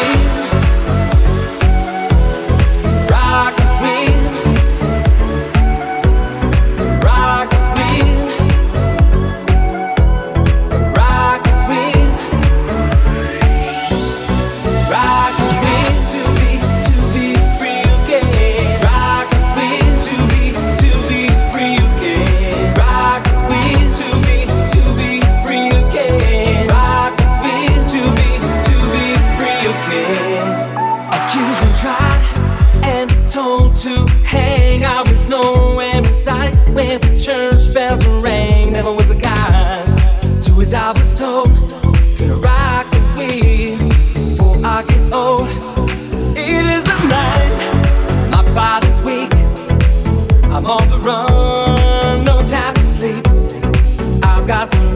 me.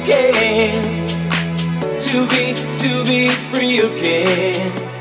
again. To be, to be free again.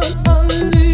al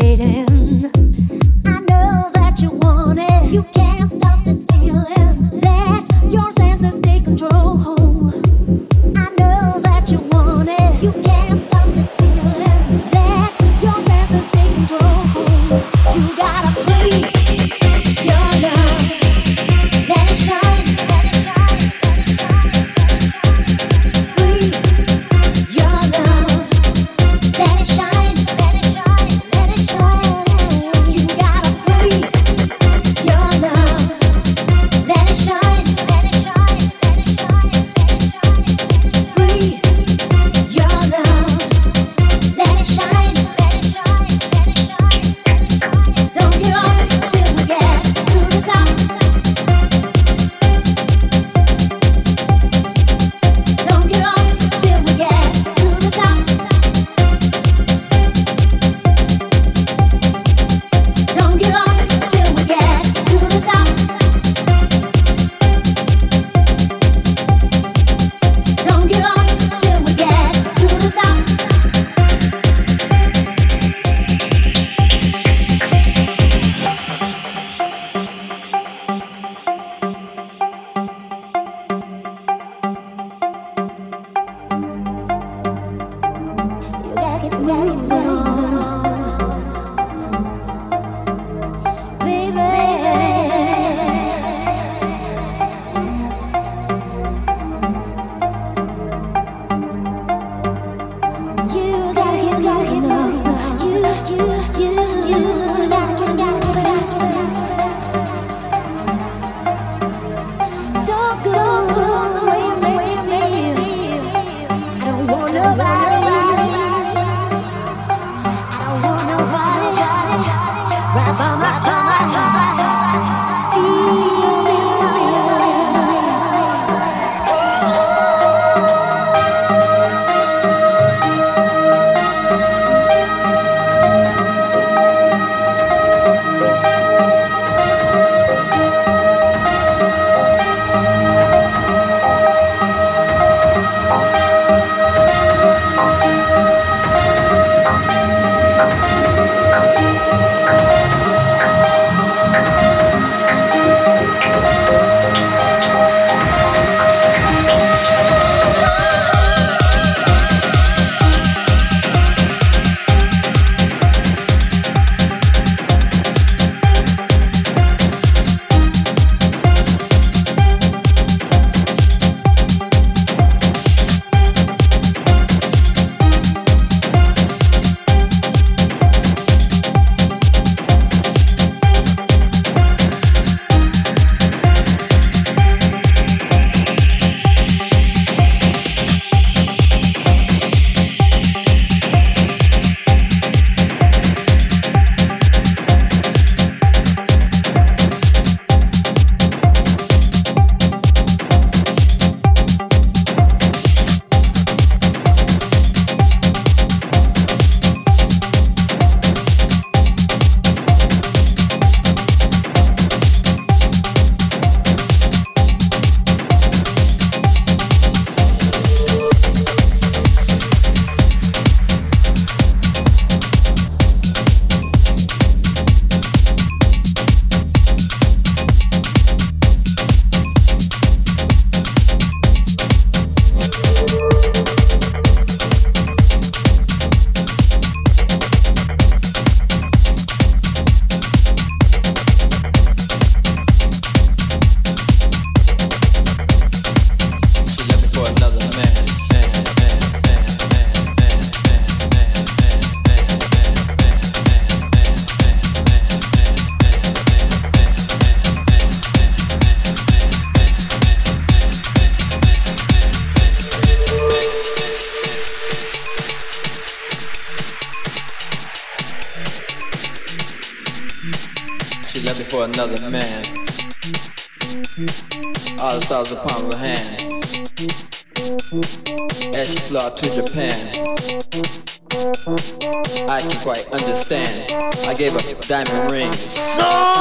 to diamond rings. So